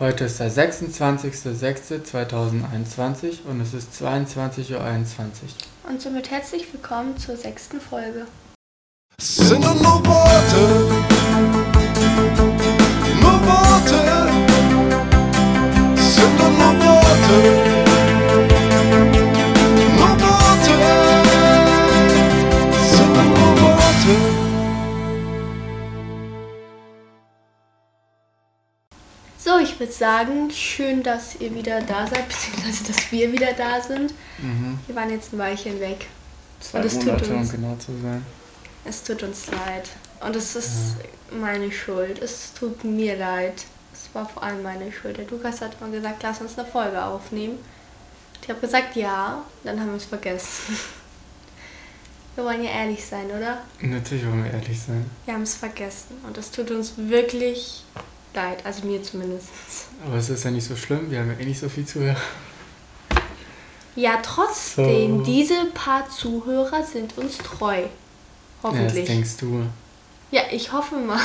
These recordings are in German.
Heute ist der 26.06.2021 und es ist 22.21 Uhr. Und somit herzlich willkommen zur sechsten Folge. Sind nur Worte, ich würde sagen, schön, dass ihr wieder da seid, beziehungsweise dass wir wieder da sind. Mhm. Wir waren jetzt ein Weilchen weg. Zwei Und es tut Monate, um uns- genau zu sein. Es tut uns leid. Und es ist meine Schuld. Es tut mir leid. Es war vor allem meine Schuld. Der Lukas hat mal gesagt, lass uns eine Folge aufnehmen. Ich habe gesagt, ja. Dann haben wir es vergessen. Wir wollen ja ehrlich sein, oder? Natürlich wollen wir ehrlich sein. Wir haben es vergessen. Und es tut uns wirklich leid. Also mir zumindest. Aber es ist ja nicht so schlimm, wir haben ja eh nicht so viel Zuhörer. Ja, trotzdem, So. diese paar Zuhörer sind uns treu. Ja, das Hoffentlich. denkst du. Ja, ich hoffe mal.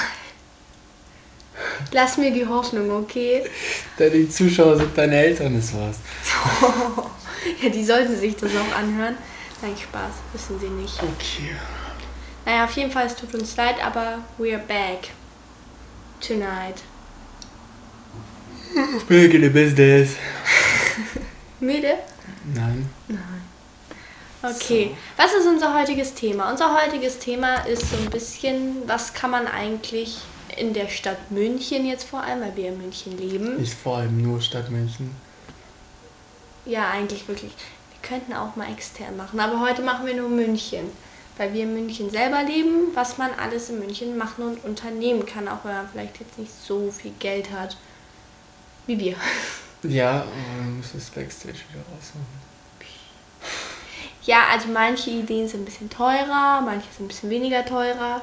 Lass mir die Hoffnung, okay? Deine Zuschauer sind deine Eltern, das war's. Ja, die sollten sich das auch anhören. Nein, Spaß, wissen sie nicht. Okay. Naja, auf jeden Fall, es tut uns leid, aber we're back. Tonight. Back in the business. Müde? Nein. Okay. Was ist unser heutiges Thema? Unser heutiges Thema ist so ein bisschen, was kann man eigentlich in der Stadt München jetzt vor allem, weil wir in München leben. Nicht vor allem nur Stadtmenschen. Ja, eigentlich wirklich. Wir könnten auch mal extern machen, aber heute machen wir nur München. Weil wir in München selber leben, was man alles in München machen und unternehmen kann, auch wenn man vielleicht jetzt nicht so viel Geld hat wie wir. Ja, aber man muss das Backstage wieder raussuchen. Ja, also manche Ideen sind ein bisschen teurer, manche sind ein bisschen weniger teurer.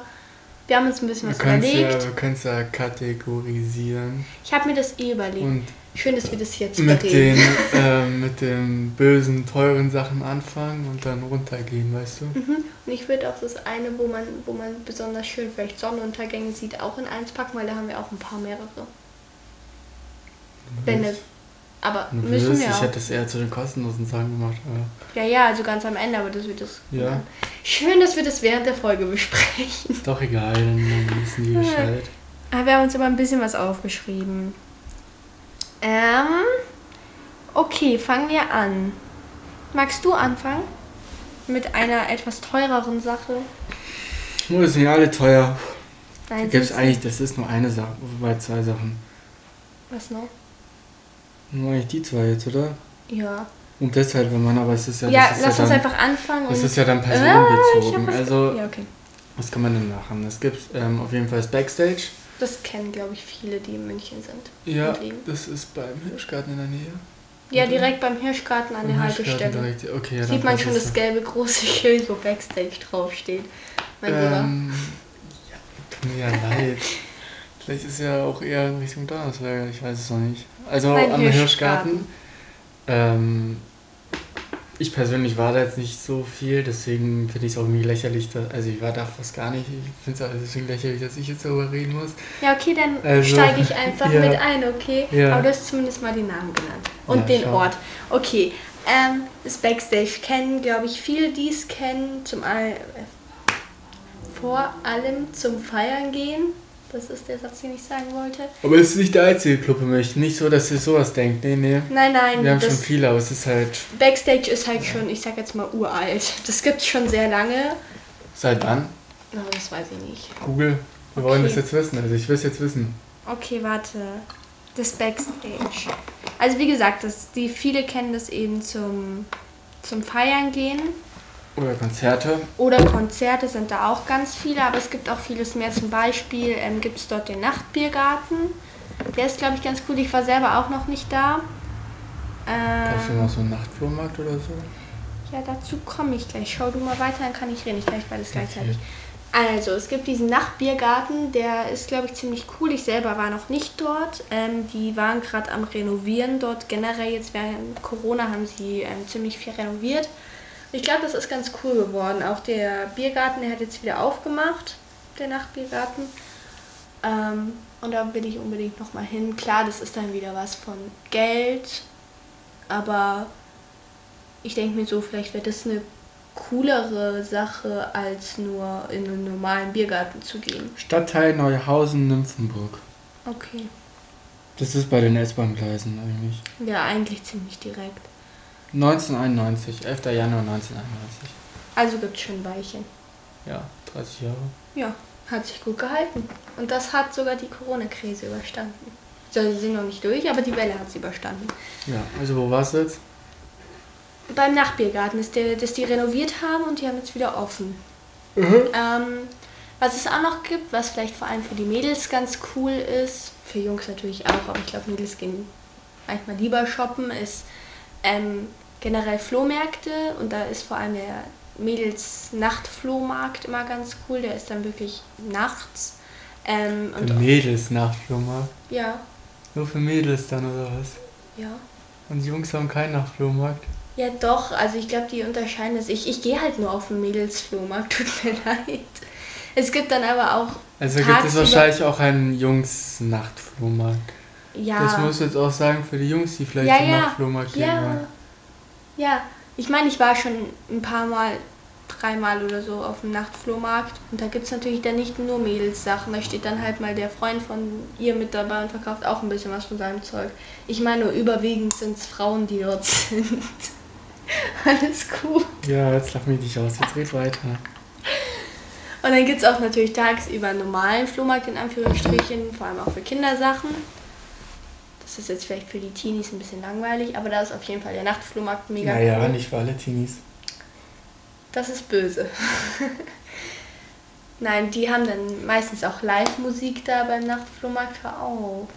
Wir haben uns ein bisschen Wir was können es ja, überlegt. wir können's ja kategorisieren. Ich habe mir das eh überlegt. Und Schön, dass wir das jetzt mit den, ähm, mit den bösen, teuren Sachen anfangen und dann runtergehen, weißt du? Mhm. Und ich würde auch das eine, wo man, wo man besonders schön vielleicht Sonnenuntergänge sieht, auch in eins packen, weil da haben wir auch ein paar mehrere. Wenn es, aber Du müssen willst, wir ich auch. hätte es eher zu den kostenlosen Sachen gemacht, Ja, ja, also ganz am Ende, aber das wird das. Ja. Schön, dass wir das während der Folge besprechen. ist doch egal, dann, dann wissen die Bescheid. Aber wir haben uns immer ein bisschen was aufgeschrieben. Ähm. Okay, fangen wir an. Magst du anfangen? Mit einer etwas teureren Sache? Nur sind ja alle teuer. Da Nein, gibt es sind eigentlich, das ist nur eine Sache, wobei zwei Sachen. Was noch? Nur eigentlich die zwei jetzt, oder? Ja. Und deshalb, wenn man, aber es ist ja, Ja, ist lass ja uns dann, einfach anfangen. das ist ja dann Ah, personenbezogen. was- also, Ja, okay. was kann man denn machen? Es gibt ähm, auf jeden Fall das Backstage. Das kennen, glaube ich, viele, die in München sind. Ja, das ist beim Hirschgarten in der Nähe. Ja, direkt beim Hirschgarten an Beim der Haltestelle. direkt. Okay, ja, Sieht man schon das gelbe große Schild, wo Backstage draufsteht. Mein Lieber. Ähm, ja, tut mir ja leid. Vielleicht ist ja auch eher in Richtung Donnersberger, ich weiß es noch nicht. Also Nein, am Hirschgarten. Hirschgarten. Ähm, ich persönlich war da jetzt nicht so viel, deswegen finde ich es auch irgendwie lächerlich, dass, also ich war da fast gar nicht. Ich finde es auch deswegen lächerlich, dass ich jetzt darüber reden muss. Ja, okay, dann Also, steige ich einfach ja. mit ein, okay? Ja. Aber du hast zumindest mal den Namen genannt. Und Ja, den schau. Ort. Okay. Ähm, das Backstage kennen, glaube ich, viele, die es kennen. Zum all, äh, vor allem zum Feiern gehen. Das ist der Satz, den ich sagen wollte. Aber es ist nicht der einzige Club in München. Nicht so, dass ihr sowas denkt. Nee, nee. Nein, nein, Wir haben schon viele, aber es ist halt. Backstage ist halt schon, ich sag jetzt mal, uralt. Das gibt es schon sehr lange. Seit wann? Aber das weiß ich nicht. Google. Wir wollen Okay. das jetzt wissen. Also ich will es jetzt wissen. Okay, warte. Das Backstage. Also wie gesagt, das, die viele kennen das eben zum, zum Feiern gehen. Oder Konzerte. Oder Konzerte sind da auch ganz viele, aber es gibt auch vieles mehr. Zum Beispiel ähm, gibt es dort den Nachtbiergarten. Der ist, glaube ich, ganz cool. Ich war selber auch noch nicht da. Hast du Ähm, noch so einen Nachtflohmarkt oder so? ja, dazu komme ich gleich. Schau du mal weiter, dann kann ich reden. Ich gleich beides gleichzeitig. Also, es gibt diesen Nachtbiergarten, der ist, glaube ich, ziemlich cool. Ich selber war noch nicht dort. Ähm, die waren gerade am Renovieren dort. Generell jetzt während Corona haben sie ähm, ziemlich viel renoviert. Ich glaube, das ist ganz cool geworden. Auch der Biergarten, der hat jetzt wieder aufgemacht, der Nachtbiergarten. Ähm, Und da will ich unbedingt nochmal hin. Klar, das ist dann wieder was von Geld. Aber ich denke mir so, vielleicht wäre das eine coolere Sache, als nur in einen normalen Biergarten zu gehen. Stadtteil Neuhausen, Nymphenburg. Okay. Das ist bei den S-Bahn-Gleisen eigentlich. Ja, eigentlich ziemlich direkt. 1991, 11. Januar 1991. Also gibt es schon ein Weilchen. Ja, 30 Jahre. Ja, hat sich gut gehalten. Und das hat sogar die Corona-Krise überstanden. So, sie sind noch nicht durch, aber die Welle hat sie überstanden. Ja, also wo warst du jetzt? Beim Nachbiergarten ist der, das die renoviert haben und die haben jetzt wieder offen. Ähm, was es auch noch gibt, was vielleicht vor allem für die Mädels ganz cool ist, für Jungs natürlich auch, aber ich glaube, Mädels gehen manchmal lieber shoppen, ist ähm, generell Flohmärkte und da ist vor allem der Mädels Nachtflohmarkt immer ganz cool, der ist dann wirklich nachts. Ähm, Für und Mädels Nachtflohmarkt. ja, Nur für Mädels dann oder was? ja. Und die Jungs haben keinen Nachtflohmarkt. Ja, doch. Also ich glaube, die unterscheiden das. Ich, ich gehe halt nur auf den Mädelsflohmarkt, tut mir leid. Es gibt dann aber auch, Also gibt es wahrscheinlich auch einen Jungs-Nachtflohmarkt. ja. Das musst du jetzt auch sagen für die Jungs, die vielleicht Ja, zum ja. Nachtflohmarkt gehen ja. wollen. Ja. Ich meine, ich war schon ein paar Mal, dreimal oder so auf dem Nachtflohmarkt. Und da gibt es natürlich dann nicht nur Mädelssachen. Da steht dann halt mal der Freund von ihr mit dabei und verkauft auch ein bisschen was von seinem Zeug. Ich meine, nur überwiegend sind es Frauen, die dort sind. Alles cool. Ja, jetzt lach mich nicht aus, jetzt red weiter. Und dann gibt es auch natürlich tagsüber einen normalen Flohmarkt in Anführungsstrichen, vor allem auch für Kindersachen. Das ist jetzt vielleicht für die Teenies ein bisschen langweilig, aber da ist auf jeden Fall der Nachtflohmarkt mega naja, cool. nicht für alle Teenies. Das ist böse. Nein, die haben dann meistens auch Live-Musik da beim Nachtflohmarkt. Hör auf.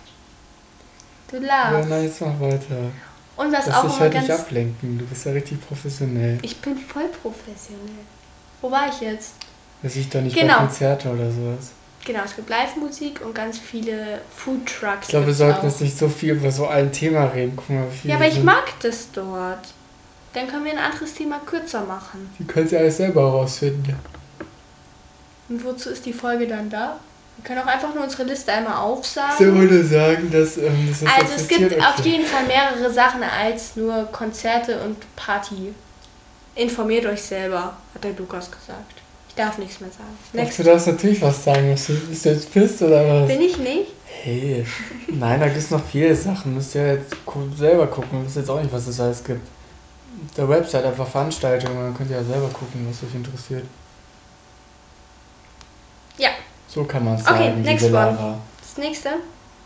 Du Ja, lachst. nein, jetzt mach weiter. Und was Lass auch dich immer halt nicht ganz... ablenken, du bist ja richtig professionell. Ich bin voll professionell. Wo war ich jetzt? Dass ich da nicht Genau. bei Konzerte oder sowas. Genau, es gibt Live-Musik und ganz viele Food-Trucks. Ich glaube, wir sollten auch. jetzt nicht so viel über so ein Thema reden. Guck mal, Ja, aber ich sind. mag das dort. Dann können wir ein anderes Thema kürzer machen. Die können sie alles selber herausfinden. Und wozu ist die Folge dann da? Wir können auch einfach nur unsere Liste einmal Ich aufsagen. würde sagen, dass ähm, das Also es gibt interessiert, auf okay. jeden Fall mehrere Sachen als nur Konzerte und Party. Informiert euch selber, hat der Lukas gesagt. Ich darf nichts mehr sagen. Next. du darfst natürlich was sagen. Bist du, jetzt pisst oder was? Bin ich nicht? Hey, nein, da gibt es noch viele Sachen. Müsst ihr jetzt selber gucken. Wisst jetzt auch nicht, was es alles gibt. Auf der Website einfach Veranstaltungen, dann könnt ihr ja selber gucken, was euch interessiert. Ja. So kann man es Okay, sagen, next liebe one. Lara. Das nächste.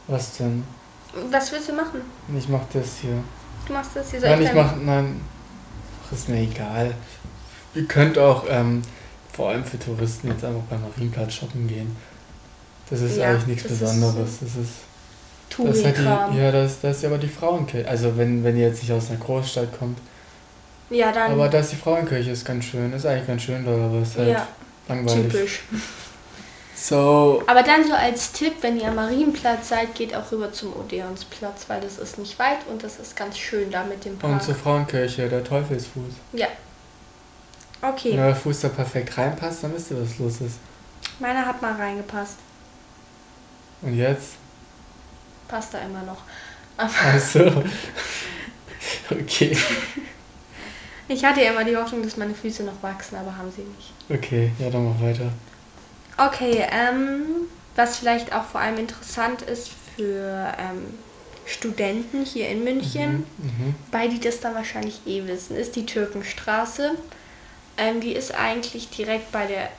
Was denn? Was willst du machen? Ich mach das hier. Du machst das hier. Soll Nein, ich ich mach, nein. Ach, ist mir egal. Ihr könnt auch, ähm, vor allem für Touristen, jetzt einfach beim Marienplatz shoppen gehen. Das ist Ja, eigentlich nichts das ist Besonderes. Das ist Das ist halt die, ja, das, das ist aber die Frauenkirche. Also wenn, wenn ihr jetzt nicht aus einer Großstadt kommt. Ja, dann Aber da ist die Frauenkirche, ist ganz schön. Ist eigentlich ganz schön, aber ist halt Ja, langweilig. typisch. So, Aber dann so als Tipp, wenn ihr am Marienplatz seid, geht auch rüber zum Odeonsplatz, weil das ist nicht weit und das ist ganz schön da mit dem und Park. zur Frauenkirche, der Teufelsfuß. Ja. Okay, Wenn euer Fuß da perfekt reinpasst, dann wisst ihr, was los ist. meiner hat mal reingepasst. Und jetzt? Passt da immer noch. Aber Also. okay. ich hatte ja immer die Hoffnung, dass meine Füße noch wachsen, aber haben sie nicht. Okay, ja, dann mach weiter. Okay, ähm, was vielleicht auch vor allem interessant ist für ähm, Studenten hier in München, Mhm. weil die das dann wahrscheinlich eh wissen, ist die Türkenstraße. Ähm, die ist eigentlich direkt bei der,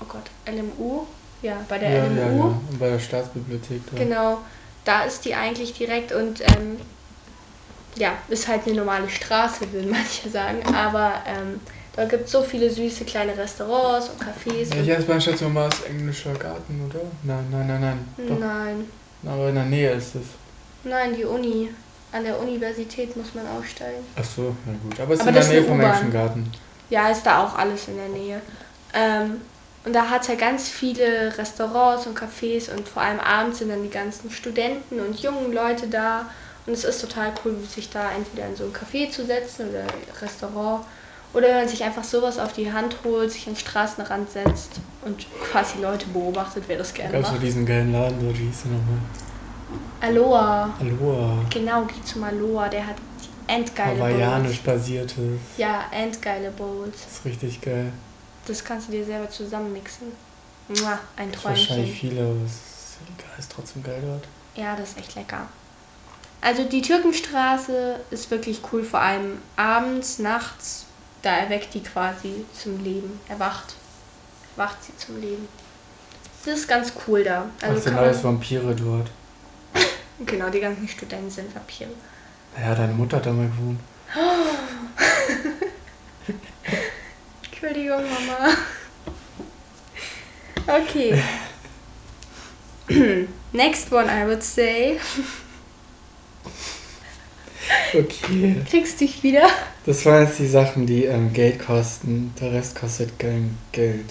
oh Gott, LMU? Ja, bei der Ja, ja, LMU. ja. Und bei der Staatsbibliothek da. Genau, da ist die eigentlich direkt und ähm, ja, ist halt eine normale Straße, würden manche sagen. Aber ähm, da gibt es so viele süße kleine Restaurants und Cafés. Ja, und hier ist beispielsweise mal das englischer Garten, oder? Nein, nein, nein, nein. Doch. Nein, Aber in der Nähe ist es. nein, die Uni. An der Universität muss man aussteigen. Ach so, na gut. Aber es ist Aber in der ist Nähe vom englischen Garten. Ja, ist da auch alles in der Nähe. Ähm, und da hat es ja ganz viele Restaurants und Cafés und vor allem abends sind dann die ganzen Studenten und jungen Leute da. Und es ist total cool, sich da entweder in so ein Café zu setzen oder Restaurant Oder wenn man sich einfach sowas auf die Hand holt, sich an den Straßenrand setzt und quasi Leute beobachtet, wer das gerne Gab's so macht. diesen geilen Laden dort, wie hieß der nochmal? Aloha. Aloha. Genau, geh zum Aloha, der hat endgeile Hawaiianisch Bowls. basiertes. Ja, endgeile Bowls. Das ist richtig geil. Das kannst du dir selber zusammenmixen. Mua, ein Das ist wahrscheinlich Träumchen. viele, aber es ist trotzdem geil dort. Ja, das ist echt lecker. Also die Türkenstraße ist wirklich cool, vor allem abends, nachts, da erweckt die quasi zum Leben. Erwacht. Erwacht sie zum Leben. Das ist ganz cool da. Also Also sind alles Vampire dort. genau, die ganzen Studenten sind Vampire. Naja, deine Mutter hat da mal gewohnt. Entschuldigung, Mama. Okay. Next one, I would say. Okay. Kriegst dich wieder? Das waren jetzt die Sachen, die ähm, Geld kosten. Der Rest kostet kein Geld.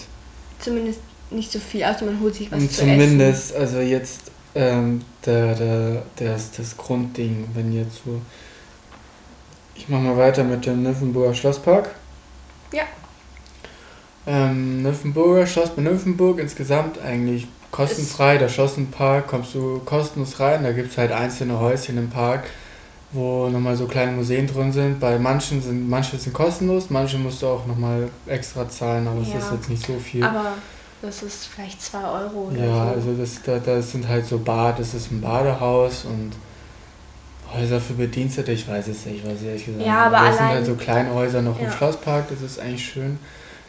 Zumindest nicht so viel, außer man holt sich was Und zu essen. zumindest, also jetzt ähm, der, der, das, das Grundding, wenn jetzt so. Ich mach mal weiter mit dem Nymphenburger Schlosspark. Ja. Ähm, Nymphenburger Schloss bei Nymphenburg insgesamt eigentlich kostenfrei. Der Schlossenpark kommst du kostenlos rein. Da gibt es halt einzelne Häuschen im Park, wo nochmal so kleine Museen drin sind. Bei manchen sind manche sind kostenlos, manche musst du auch nochmal extra zahlen, aber es Ja. ist jetzt nicht so viel. Aber das ist vielleicht 2 Euro oder Ja, so. also das, da, das sind halt so Bad, das ist ein Badehaus und Häuser für Bedienstete, ich weiß es nicht, weiß ich ehrlich gesagt. Ja, aber Das sind halt so kleine Häuser noch im Ja. Schlosspark, das ist eigentlich schön.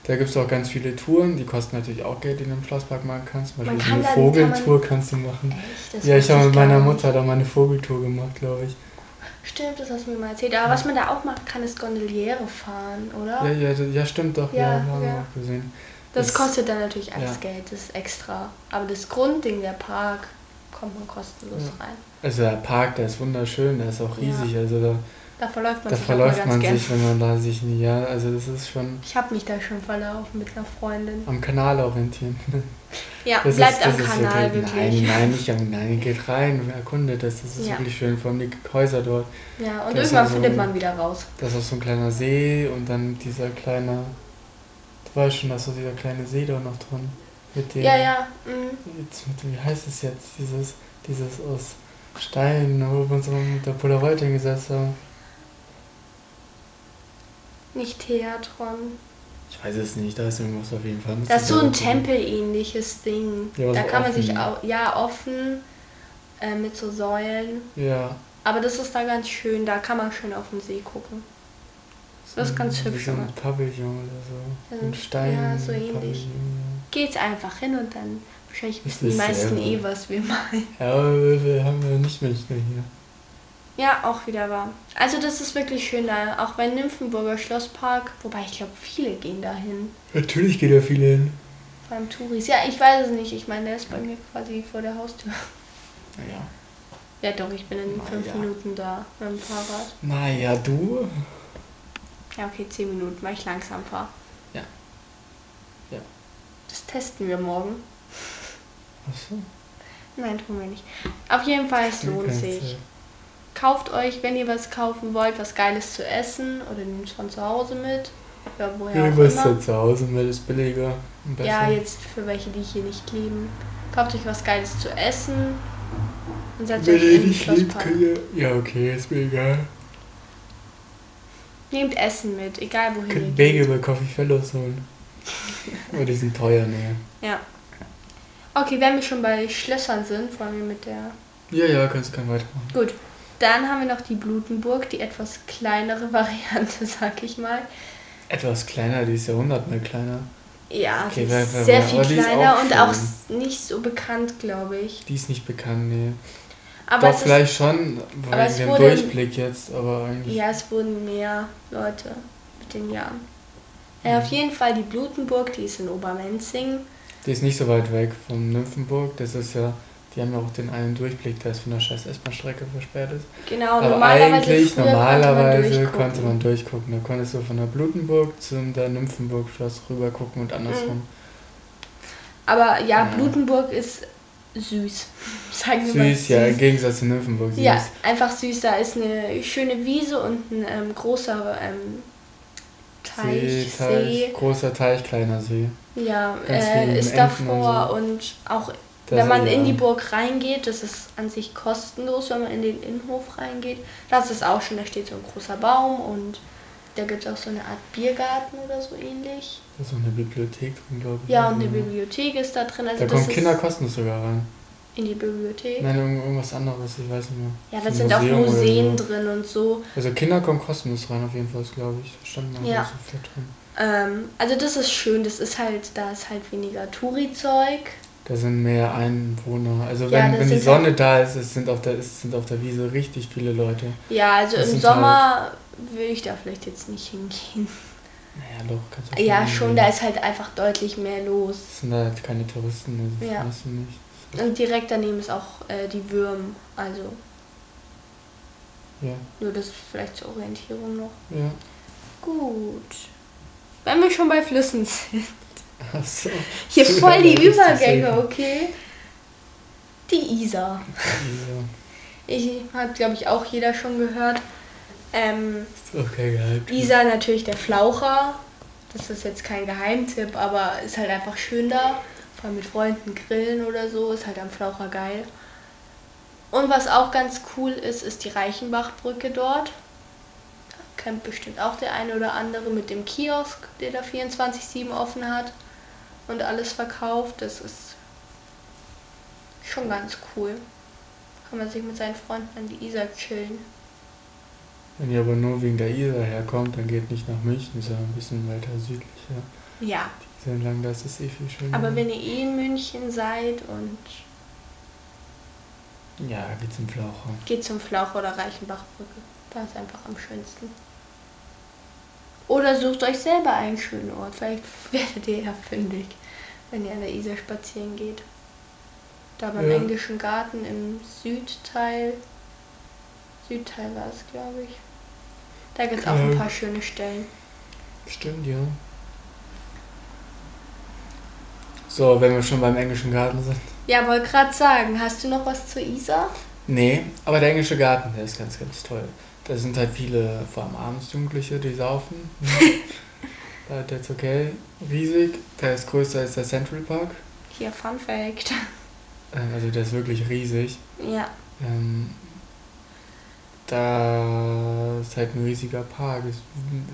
Da gibt es auch ganz viele Touren, die kosten natürlich auch Geld, die du im Schlosspark machen kannst. Zum Man Beispiel kann eine dann- kann man- Vogeltour kannst du machen. Echt? Ja, ich habe mit meiner. Mutter da mal eine Vogeltour gemacht, glaube ich. Stimmt, das hast du mir mal erzählt. Aber was man da auch machen kann, ist Gondoliere fahren, oder? Ja, ja, ja, ja stimmt doch, ja, Ja, haben wir ja. auch gesehen. Das das- kostet dann natürlich alles ja. Geld, das ist extra. Aber das Grundding, der Park, kommt man kostenlos Ja. rein. Also der Park, der ist wunderschön, der ist auch Ja. riesig, also da, Da verläuft man da sich verläuft man sich, wenn man da sich nie, ja, also das ist schon Ich habe mich da schon verlaufen mit einer Freundin. am Kanal orientieren. Ja, Das bleibt ist, am das ist Kanal wirklich, wirklich. Nein, nein, nicht am Nein, geht rein, erkundet das. Das ist Ja. wirklich schön, vor allem die Häuser dort. Ja, und Das irgendwann also- findet man wieder raus. Da ist auch so ein kleiner See und dann dieser kleine. Weißt schon, da ist so dieser kleine See da noch drin. Mit dem. Ja, ja. Mhm. Jetzt, mit dem, wie heißt es jetzt? Dieses, dieses aus Stein, wo wir uns so mit der Polaroid hingesetzt haben. Nicht Theatron. Ich weiß es nicht, da ist irgendwas auf jeden Fall. Das ist so ein. Tempelähnliches Ding. Ja, da so kann man sich offen. auch, ja, offen äh, mit so Säulen. Ja. Aber das ist da ganz schön, da kann man schön auf den See gucken. Das ist ganz Wie hübsch so ein. Pavillon oder so. Ja, Ein Stein. ja, so ähnlich. Pavillon, Geht's einfach hin und dann wahrscheinlich wissen die ist meisten eh, was wir meinen. Ja, aber wir haben ja nicht Münchner hier. Ja, auch wieder wahr. Also das ist wirklich schön da, auch bei Nymphenburger Schlosspark, wobei ich glaube, viele gehen dahin. Natürlich geht da viele hin. Vor allem Touris. Ja, ich weiß es nicht. Ich meine, der ist bei mir quasi vor der Haustür. Naja. Ja doch, ich bin in Na fünf ja. Minuten da mit dem Fahrrad. Naja, du? Ja, okay, zehn Minuten, weil ich langsam fahre. Ja. Ja. Das testen wir morgen. Achso. Nein, tun wir nicht. Auf jeden Fall, es lohnt sich. Kauft euch, wenn ihr was kaufen wollt, was Geiles zu essen oder nehmt es von zu Hause mit. Ja, woher auch Irgendwas immer. zu Hause mit ist billiger und besser. Ja, jetzt für welche, die hier nicht leben. Kauft euch was Geiles zu essen und setzt Wenn euch in den Schlosspark. Ja, okay, ist mir egal. Nehmt Essen mit, egal wohin Könnt. Bagel bei Coffee Fellows holen. Aber die sind teuer, ne? Ja. Okay, wenn wir schon bei Schlössern sind, wollen wir mit der... Ja, ja, kannst du kein weitermachen. Gut, dann haben wir noch die Blutenburg, die etwas kleinere Variante, sag ich mal. Etwas kleiner, die ist ja hundertmal kleiner. Ja, Okay, sehr wer- viel kleiner auch und auch nicht so bekannt, glaube ich. Die ist nicht bekannt, nee. Aber Doch, vielleicht schon, aber weil es dem Durchblick jetzt, aber eigentlich... ist, ja, es wurden mehr Leute mit den Jahren. Ja, auf jeden Fall die Blutenburg, die ist in Obermenzing. Die ist nicht so weit weg vom Nymphenburg. Das ist ja, die haben ja auch den einen Durchblick, der ist von der scheiß S-Bahn-Strecke versperrt ist. Genau, Aber normalerweise, eigentlich, normalerweise konnte man durchgucken. konnte man durchgucken. Da konntest du von der Blutenburg zum der Nymphenburg-Schloss rüber gucken und andersrum. Aber ja, Ja. Blutenburg ist süß. Sagen wir mal Süß, ja, im Gegensatz zu Nymphenburg. Süß. Ja, einfach süß. Da ist eine schöne Wiese und ein ähm, großer ähm, Teich, See, Teich, See. großer Teich, kleiner See. Ja, äh, ist davor und und, auch Das wenn man in die Burg reingeht, das ist an sich kostenlos, wenn man in den Innenhof reingeht. Das ist auch schon, da steht so ein großer Baum und da gibt es auch so eine Art Biergarten oder so ähnlich. Da ist auch eine Bibliothek drin, glaube ich. Ja, und eine Bibliothek ist da drin. Also Da kommen Kinder kostenlos sogar rein. in die Bibliothek. Nein, irgend- irgendwas anderes, ich weiß nicht mehr. Ja, ein sind auch Museum oder Museen so. drin und so. Also Kinder kommen kostenlos rein auf jeden Fall, glaube ich. Da stand mal Ja. so fett drin. Ähm, also das ist schön, das ist halt, da ist halt weniger Touri-Zeug. Da sind mehr Einwohner. Also Ja, wenn, das wenn die Sonne da ist, es sind auf der, es sind auf der Wiese richtig viele Leute. Ja, also Das im Sommer will ich da vielleicht jetzt nicht hingehen. Naja, doch, kannst du Ja, schon, da ist halt einfach deutlich mehr los. Es sind da halt keine Touristen, Ja. das weißt du nicht. Und direkt daneben ist auch äh, die Würm, also Ja, nur das vielleicht zur Orientierung noch. ja. Gut. Wenn wir schon bei Flüssen sind. Achso. Hier voll die Ja, das ist Übergänge, okay? Die Isar. Ja, Ich hat, glaube ich, auch jeder schon gehört. Ähm, Geheimtipp. Isar natürlich der Flaucher. Das ist jetzt kein Geheimtipp, aber ist halt einfach schön da. Vor allem mit Freunden grillen oder so, ist halt am Flaucher geil. Und was auch ganz cool ist, ist die Reichenbachbrücke dort. Da kennt bestimmt auch der eine oder andere mit dem Kiosk, der da 24-7 offen hat und alles verkauft. Das ist schon ganz cool. Kann man sich mit seinen Freunden an die Isar chillen. Wenn ihr aber nur wegen der Isar herkommt, dann geht nicht nach München, ja ein bisschen weiter südlicher. Ja, Die sind lang, da ist eh viel schöner. Aber wenn ihr eh in München seid und Ja, geht zum Flaucher. geht zum Flauch oder Reichenbachbrücke, da ist einfach am schönsten. Oder sucht euch selber einen schönen Ort. Vielleicht werdet ihr ja fündig, wenn ihr an der Isar spazieren geht. Da beim Ja. englischen Garten im Südteil. Südteil war es, glaube ich. Da gibt es auch ein Ja. paar schöne Stellen. Stimmt, ja. So, wenn wir schon beim englischen Garten sind. Ja, wollte gerade sagen, hast du noch was zur Isar? Nee, aber der englische Garten, der ist ganz, ganz toll. Da sind halt viele, vor allem abends Jugendliche, die saufen. da der ist okay. Riesig. Der ist größer als der Central Park. Hier, Fun Fact. Ähm, Also der ist wirklich riesig. Ja, Ähm, da ist halt ein riesiger Park. Ist,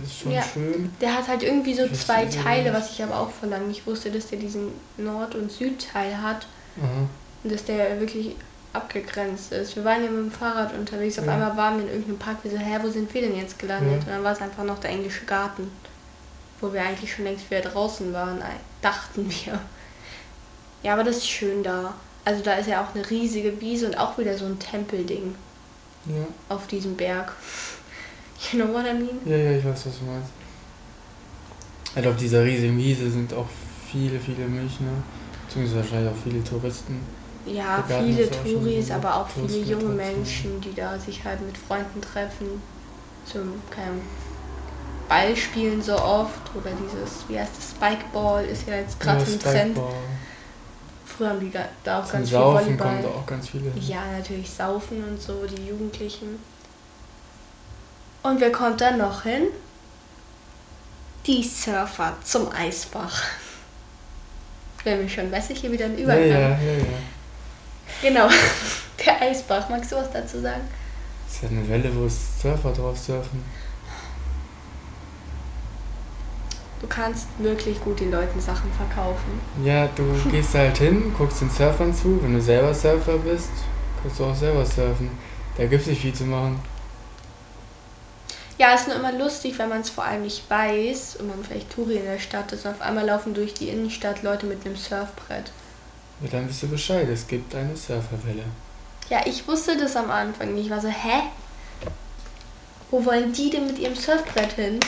ist schon Ja. schön. Der hat halt irgendwie so Ich zwei Teile, was ich aber auch vor langem nicht wusste, dass der diesen Nord- und Südteil hat Aha. und dass der wirklich abgegrenzt ist. Wir waren ja mit dem Fahrrad unterwegs, auf Ja. einmal waren wir in irgendeinem Park, wir so, hä, wo sind wir denn jetzt gelandet? Ja. Und dann war es einfach noch der englische Garten, wo wir eigentlich schon längst wieder draußen waren, dachten wir. Ja, aber das ist schön da. Also da ist ja auch eine riesige Wiese und auch wieder so ein Tempelding Ja. auf diesem Berg. You know what I mean? ja, ja, ich weiß, was du meinst. Halt auf dieser riesigen Wiese sind auch viele, viele Münchner. Beziehungsweise wahrscheinlich auch viele Touristen. Ja, viele Touris, aber auch viele junge. Menschen, die da sich halt mit Freunden treffen. Zum keinem Ball spielen so oft. Oder dieses, wie heißt das, Spikeball ist ja jetzt gerade Ja, im Trend. Spikeball. Früher haben die da auch Zum ganz viel Saufen kommen Volleyball. da auch ganz viele hin. Ja, natürlich saufen und so, die Jugendlichen. Und wer kommt dann noch hin? Die Surfer zum Eisbach. Wenn wir schon, weiß ich hier wieder ein Ja, Übergang. ja, ja, ja. Genau, der Eisbach. Magst du was dazu sagen? Das ist ja eine Welle, wo Surfer drauf surfen. Du kannst wirklich gut den Leuten Sachen verkaufen. Ja, du gehst halt hin, guckst den Surfern zu. Wenn du selber Surfer bist, kannst du auch selber surfen. Da gibt's nicht viel zu machen. Ja, ist nur immer lustig, wenn man es vor allem nicht weiß und man vielleicht Touri in der Stadt ist und auf einmal laufen durch die Innenstadt Leute mit einem Surfbrett. Ja, dann wisst ihr Bescheid, es gibt eine Surferwelle. Ja, ich wusste das am Anfang nicht. Ich war so, hä? Wo wollen die denn mit ihrem Surfbrett hin?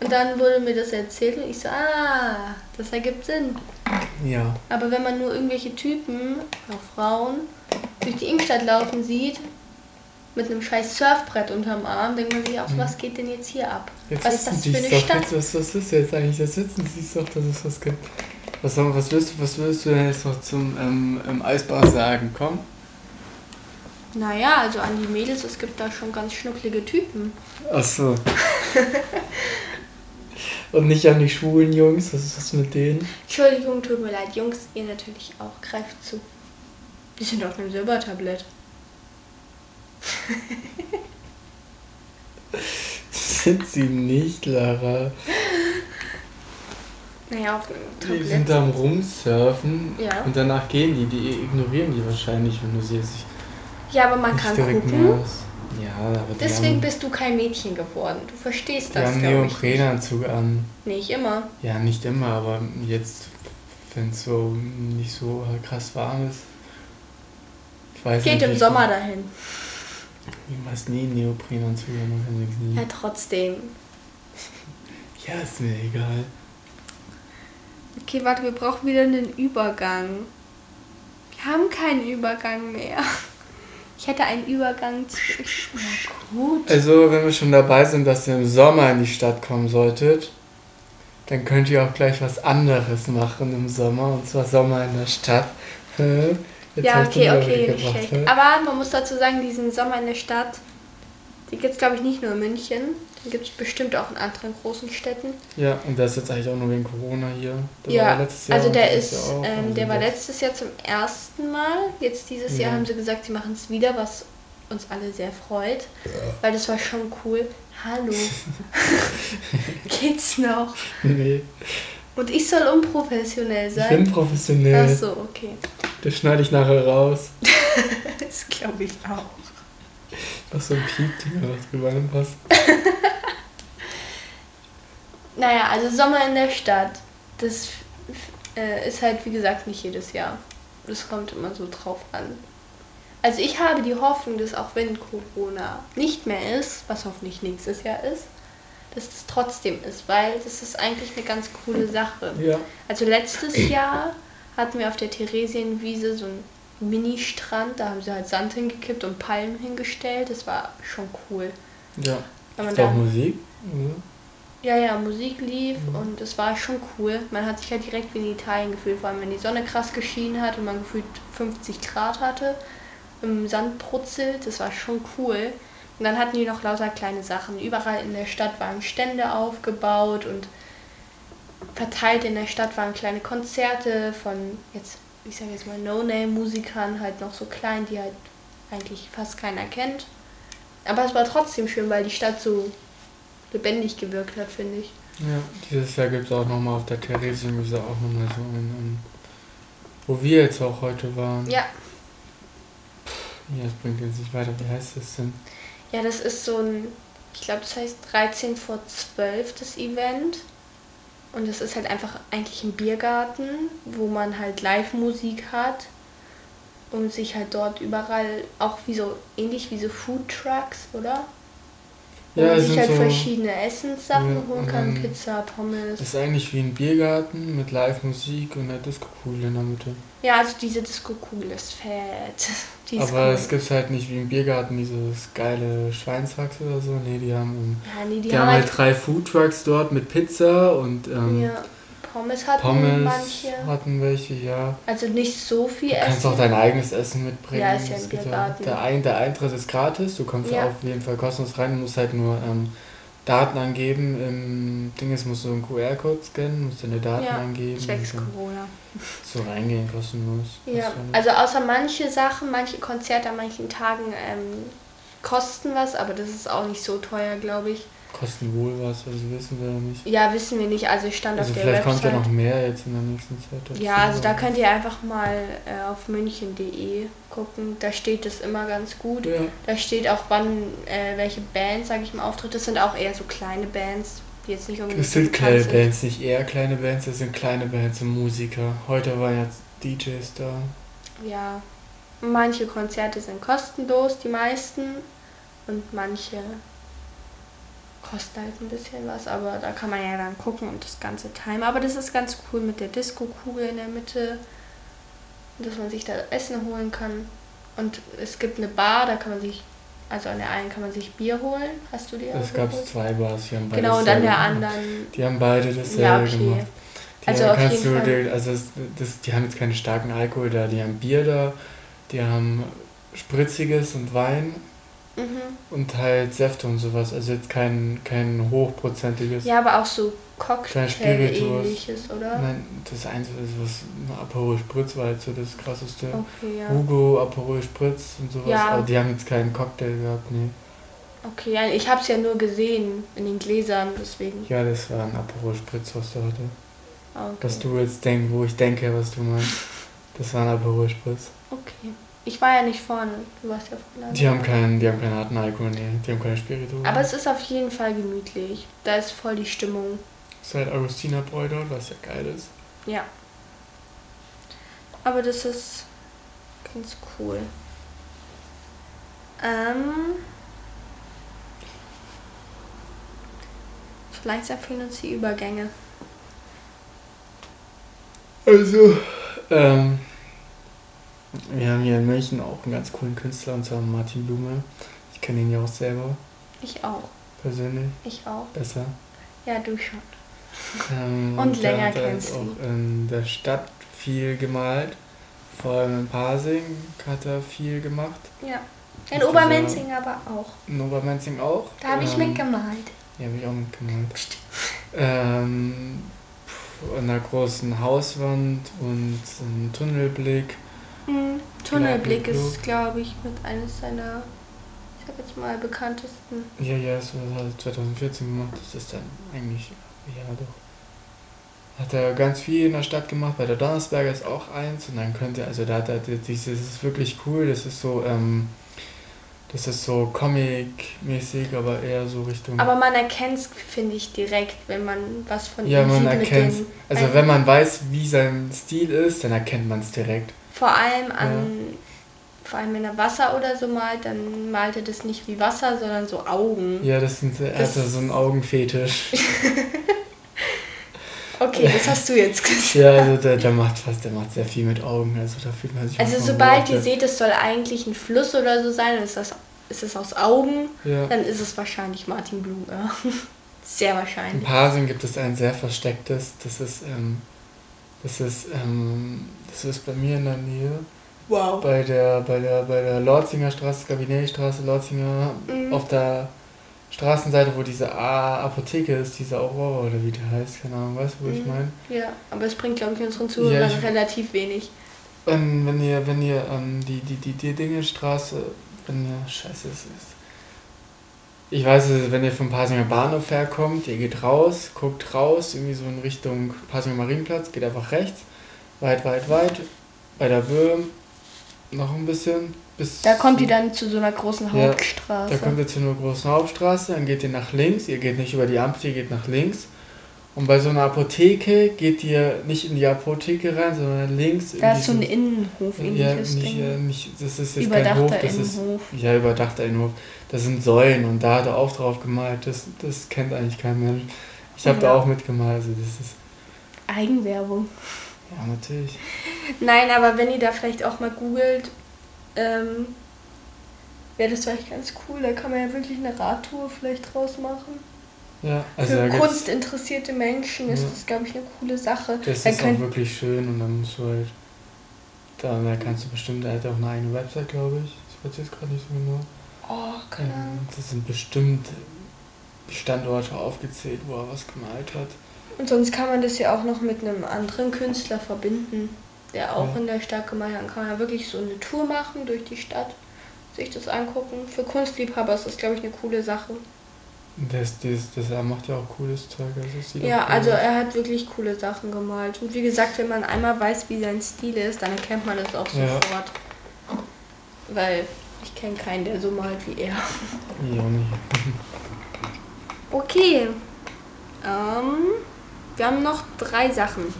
Und dann wurde mir das erzählt und ich so, ah, das ergibt Sinn. Ja. Aber wenn man nur irgendwelche Typen, auch Frauen, durch die Innenstadt laufen sieht, mit einem scheiß Surfbrett unterm Arm, denkt man sich auch, so, Mhm. was geht denn jetzt hier ab? Jetzt Was ist das für eine doch. Stadt? Jetzt, was, was ist jetzt eigentlich? Jetzt sitzen sie doch, dass es was gibt. Was, soll- was, willst, du- was willst du denn jetzt noch zum ähm, Eisbach sagen? Komm. Naja, also an die Mädels, es gibt da schon ganz schnucklige Typen. Ach so. Und nicht an die schwulen Jungs, was ist das mit denen? Entschuldigung, tut mir leid, Jungs, ihr natürlich auch. Greift zu. Die sind auf einem Silbertablett. Sind sie nicht, Lara. Naja, auf einem Die Tablett. sind am Rumsurfen Ja. und danach gehen die. Die ignorieren die wahrscheinlich, wenn du sie jetzt Ja, aber man kann gucken. merkst. Ja, aber die Deswegen haben, bist du kein Mädchen geworden. Du verstehst die das, haben glaube ich. nicht. Neoprenanzug an. Nicht immer. Ja, nicht immer, aber jetzt, wenn es so nicht so krass warm ist. Ich weiß Geht nicht, im Sommer dahin. Du hast nie nichts nie. Ja, trotzdem. Ja, ist mir egal. Okay, warte, wir brauchen wieder einen Übergang. Wir haben keinen Übergang mehr. Ich hätte einen Übergang. Na gut. Also, wenn wir schon dabei sind, dass ihr im Sommer in die Stadt kommen solltet, dann könnt ihr auch gleich was anderes machen im Sommer, und zwar Sommer in der Stadt. Jetzt Ja, hast du okay, okay, nicht schlecht. Aber man muss dazu sagen, diesen Sommer in der Stadt, die gibt es glaube ich nicht nur in München. Den gibt es bestimmt auch in anderen großen Städten. Ja, und das ist jetzt eigentlich auch nur wegen Corona hier. Der ja, war letztes Jahr also der ist, Jahr auch. ähm, der war letztes Jahr zum ersten Mal. Jetzt dieses Jahr Ja. haben sie gesagt, sie machen es wieder, was uns alle sehr freut. Weil das war schon cool. Hallo. Geht's noch? Nee, Und ich soll unprofessionell ich sein? bin professionell. Ach so, okay. Das schneide ich nachher raus. Das glaube ich auch. Ach so ein Piep-Ding, was drüber passt. Naja, also Sommer in der Stadt. Das äh, ist halt, wie gesagt, nicht jedes Jahr. Das kommt immer so drauf an. Also ich habe die Hoffnung, dass auch wenn Corona nicht mehr ist, was hoffentlich nächstes Jahr ist, dass es trotzdem ist, weil das ist eigentlich eine ganz coole Sache. Ja, Also letztes Jahr hatten wir auf der Theresienwiese so einen Mini-Strand, da haben sie halt Sand hingekippt und Palmen hingestellt. Das war schon cool. ja. Weil man Ist auch da Musik? oder? ja, ja, Musik lief Mhm. und es war schon cool. Man hat sich halt direkt wie in Italien gefühlt, vor allem wenn die Sonne krass geschienen hat und man gefühlt 50 Grad hatte, im Sand brutzelt, das war schon cool. Und dann hatten die noch lauter kleine Sachen. Überall in der Stadt waren Stände aufgebaut und verteilt in der Stadt waren kleine Konzerte von jetzt, ich sage jetzt mal No-Name-Musikern, halt noch so klein, die halt eigentlich fast keiner kennt. Aber es war trotzdem schön, weil die Stadt so lebendig gewirkt hat, finde ich. Ja, dieses Jahr gibt es auch nochmal auf der Theresienwiese auch nochmal so einen, wo wir jetzt auch heute waren. Ja, Ja, das bringt jetzt nicht weiter. Wie heißt das denn? ja, das ist so ein, ich glaube, das heißt 13 vor 12 das Event. Und das ist halt einfach eigentlich ein Biergarten, wo man halt Live-Musik hat und sich halt dort überall auch wie so, ähnlich wie so Food Trucks, oder? Wo Ja, man es sich halt so- verschiedene Essenssachen Ja, holen kann, Pizza, Pommes. Das ist eigentlich wie ein Biergarten mit Live-Musik und einer Disco-Kugel in der Mitte. Ja, also diese Disco-Kugel ist fett. Die ist Aber cool. es gibt halt nicht wie im Biergarten dieses geile Schweinshax oder so. Nee, die haben, ja, nee, die, die, haben halt drei Foodtrucks dort mit Pizza und ähm, ja, Pommes hatten Pommes manche. hatten welche, ja. Also nicht so viel Du kannst Essen. auch dein eigenes Essen mitbringen. Ja, ist ja gibt Biergarten. der, ein, der Eintritt ist gratis, du kommst Ja. auf jeden Fall kostenlos rein, du musst halt nur ähm, Daten angeben. Im Ding ist, musst du einen QR-Code scannen, musst deine Daten Ja, angeben. Zwecks Corona. so reingehen, kostenlos. Ja, also außer manche Sachen, manche Konzerte an manchen Tagen ähm, kosten was, aber das ist auch nicht so teuer, glaube ich. Kosten wohl was, also wissen wir ja nicht. Ja, wissen wir nicht, also stand Also auf der vielleicht kommt ja Website. noch mehr jetzt in der nächsten Zeit. dazu, ja, also da könnt ihr einfach mal äh, auf münchen.de gucken, da steht das immer ganz gut. Ja, Da steht auch, wann äh, welche Bands, sage ich mal, auftritt. Das sind auch eher so kleine Bands, die jetzt nicht unbedingt das sind kleine sind. Bands, nicht eher kleine Bands, das sind kleine Bands und Musiker. Heute waren jetzt DJs da. Ja, manche Konzerte sind kostenlos, die meisten. Und manche kosten halt ein bisschen was, aber da kann man ja dann gucken und das ganze timen. Aber das ist ganz cool mit der Disco-Kugel in der Mitte, dass man sich da Essen holen kann. Und es gibt eine Bar, da kann man sich, also an der einen kann man sich Bier holen. Hast du die auch Es gab zwei Bars, die haben beide Genau, und an der anderen, Die haben beide dasselbe ja, okay. gemacht. Die Also auf kannst jeden du Fall. dir- also das, die haben jetzt keinen starken Alkohol da, die haben Bier da, die haben Spritziges und Wein Mhm. und halt Säfte und sowas. Also jetzt kein, kein hochprozentiges. Ja, aber auch so. Cocktail-ähnliches, oder? Nein, das Einzige, was ein Aperol Spritz war halt so das krasseste. Okay, ja. Hugo, Aperol Spritz und sowas. Ja. Aber die haben jetzt keinen Cocktail gehabt, nee. Okay, ja, ich hab's ja nur gesehen in den Gläsern, deswegen. Ja, das war ein Aperol Spritz, was der hatte. Okay. Was du jetzt denkst, wo ich denke, was du meinst. Das war ein Aperol Spritz. Okay. Ich war ja nicht vorne, du warst ja vorne. Die haben keinen, die haben keinen harten Alkohol, nee. Die haben keine Spiritus. Aber es ist auf jeden Fall gemütlich. Da ist voll die Stimmung. ist halt Augustinerbräu dort, was ja geil ist. Ja. Aber das ist ganz cool. Ähm. So langsam fehlen uns die Übergänge. Also, ähm, wir haben hier in München auch einen ganz coolen Künstler, und zwar Martin Blume. Ich kenne ihn ja auch selber, Ich auch. persönlich, Ich auch. besser. Ja, du schon. Ähm, Und der länger hat halt kennst du auch in der Stadt viel gemalt. Vor allem in Pasing hat er viel gemacht. Ja. In Ist Obermenzing aber auch. In Obermenzing auch. Da habe ich Ähm, mitgemalt. Ja, habe ich auch mitgemalt. Ähm, an einer großen Hauswand und ein Tunnelblick. Hm. Tunnelblick ist, glaube ich, mit eines seiner, ich sag jetzt mal, bekanntesten. Ja, ja, das hat er 2014 gemacht. Das ist dann eigentlich, ja doch. Hat er ganz viel in der Stadt gemacht. Bei der Donnersberger ist auch eins. Und dann könnte, also da hat er dieses, das ist wirklich cool. Das ist so, ähm, das ist so Comic-mäßig, aber eher so Richtung. Aber man erkennt es, finde ich, direkt, wenn man was von ja, ihm man sieht mit erkennt den Also wenn man weiß, wie sein Stil ist, dann erkennt man es direkt. Vor allem an, vor allem wenn er Wasser oder so malt, dann malt er das nicht wie Wasser, sondern so Augen. Ja, das sind, er Das- hat so einen Augenfetisch. Okay, das hast du jetzt gesagt. ja, also der, der macht fast, der macht sehr viel mit Augen. Also da fühlt man sich Also sobald ihr seht, es soll eigentlich ein Fluss oder so sein, ist das ist es aus Augen, Ja. dann ist es wahrscheinlich Martin Blume. Sehr In wahrscheinlich. Pasing gibt es ein sehr verstecktes, das ist, ähm, das ist, ähm, das ist bei mir in der Nähe, Wow. bei der, bei der, bei der Lorzinger Straße, Kabinetstraße, Lorzinger, Mhm. auf der Straßenseite, wo diese A Apotheke ist, diese Aurora oder wie die heißt, keine Ahnung, weißt du, wo ich Mhm. meine? Ja, aber es bringt, glaube ich, unseren Zuhörern ich- relativ wenig. Wenn, wenn ihr, wenn ihr ähm, die, die, die, die Dingestraße, wenn ihr, scheiße, es ist. Ich weiß, es, wenn ihr vom Pasinger Bahnhof herkommt, ihr geht raus, guckt raus, irgendwie so in Richtung Pasinger Marienplatz, geht einfach rechts, weit, weit, weit, bei der Böhm, noch ein bisschen, bis. Da kommt ihr dann zu so einer großen Ja, Hauptstraße. Da kommt ihr zu einer großen Hauptstraße, dann geht ihr nach links, ihr geht nicht über die Ampel, ihr geht nach links. Und bei so einer Apotheke geht ihr nicht in die Apotheke rein, sondern links in da ist so ein Innenhof ja, ähnliches nicht, äh, nicht, das ist jetzt kein Überdachter Hof, das ist, Innenhof. ja, überdachter Innenhof. Das sind Säulen und da hat er auch drauf gemalt, das, das kennt eigentlich kein Mensch. Ich habe da Ja. auch mitgemalt, also das ist, Eigenwerbung. Ja, natürlich. Nein, aber wenn ihr da vielleicht auch mal googelt, ähm, wäre das vielleicht ganz cool. Da kann man ja wirklich eine Radtour vielleicht draus machen. Ja, also Für kunstinteressierte Menschen ist Ja. das, glaube ich, eine coole Sache. das Da ist auch wirklich schön und dann musst du halt, da, da kannst du bestimmt, er hat auch eine eigene Website, glaube ich, ich weiß jetzt gerade nicht so genau. Oh, keine Ähm, Ahnung. das sind bestimmt Standorte aufgezählt, wo er was gemalt hat. Und sonst kann man das ja auch noch mit einem anderen Künstler verbinden, der auch Ja. in der Stadt gemalt hat. Dann kann man ja wirklich so eine Tour machen durch die Stadt, sich das angucken. Für Kunstliebhaber ist das, glaube ich, eine coole Sache. Das, das, das, er macht ja auch cooles Zeug. Also Ja, also aus. er hat wirklich coole Sachen gemalt. Und wie gesagt, wenn man einmal weiß, wie sein Stil ist, dann erkennt man das auch Ja. sofort. Weil ich kenne keinen, der so malt wie er. Ja, nicht. Okay. Ähm, wir haben noch drei Sachen.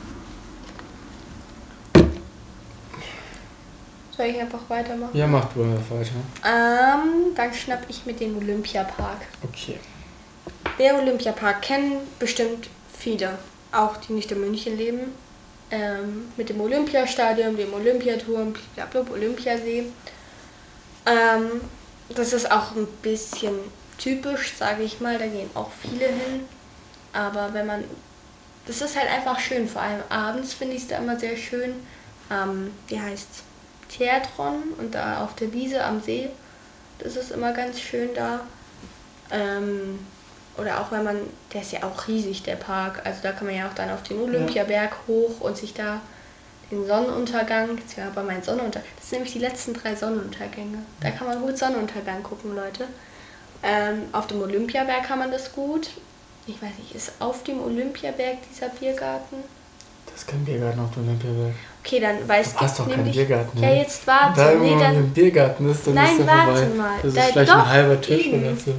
Soll ich einfach weitermachen? Ja, mach du einfach weiter. Ähm, dann schnapp ich mit dem Olympiapark. Okay. Der Olympiapark kennen bestimmt viele, auch die nicht in München leben. Ähm, mit dem Olympiastadion, dem Olympiaturm, blablabla, Olympiasee. Ähm, das ist auch ein bisschen typisch, sage ich mal. Da gehen auch viele hin. Aber wenn man. Das ist halt einfach schön. Vor allem abends finde ich es da immer sehr schön. Ähm, wie heißt's? Theatron und da auf der Wiese am See. Das ist immer ganz schön da. Ähm, oder auch wenn man, der ist ja auch riesig, der Park. Also da kann man ja auch dann auf den Olympiaberg hoch und sich da den Sonnenuntergang, jetzt ja aber mein Sonnenuntergang, das sind nämlich die letzten drei Sonnenuntergänge. Da kann man gut Sonnenuntergang gucken, Leute. Ähm, auf dem Olympiaberg kann man das gut. Ich weiß nicht, ist auf dem Olympiaberg dieser Biergarten? Das ist kein Biergarten auf dem Olympiaberg. Okay, dann weiß Du hast doch keinen. Biergarten. Ja, ne? jetzt warte. Da nee, dann, ein Biergarten ist, dann Nein, ist warte vorbei. mal. Das ist Da- vielleicht doch, ein halber Tisch eben. oder so.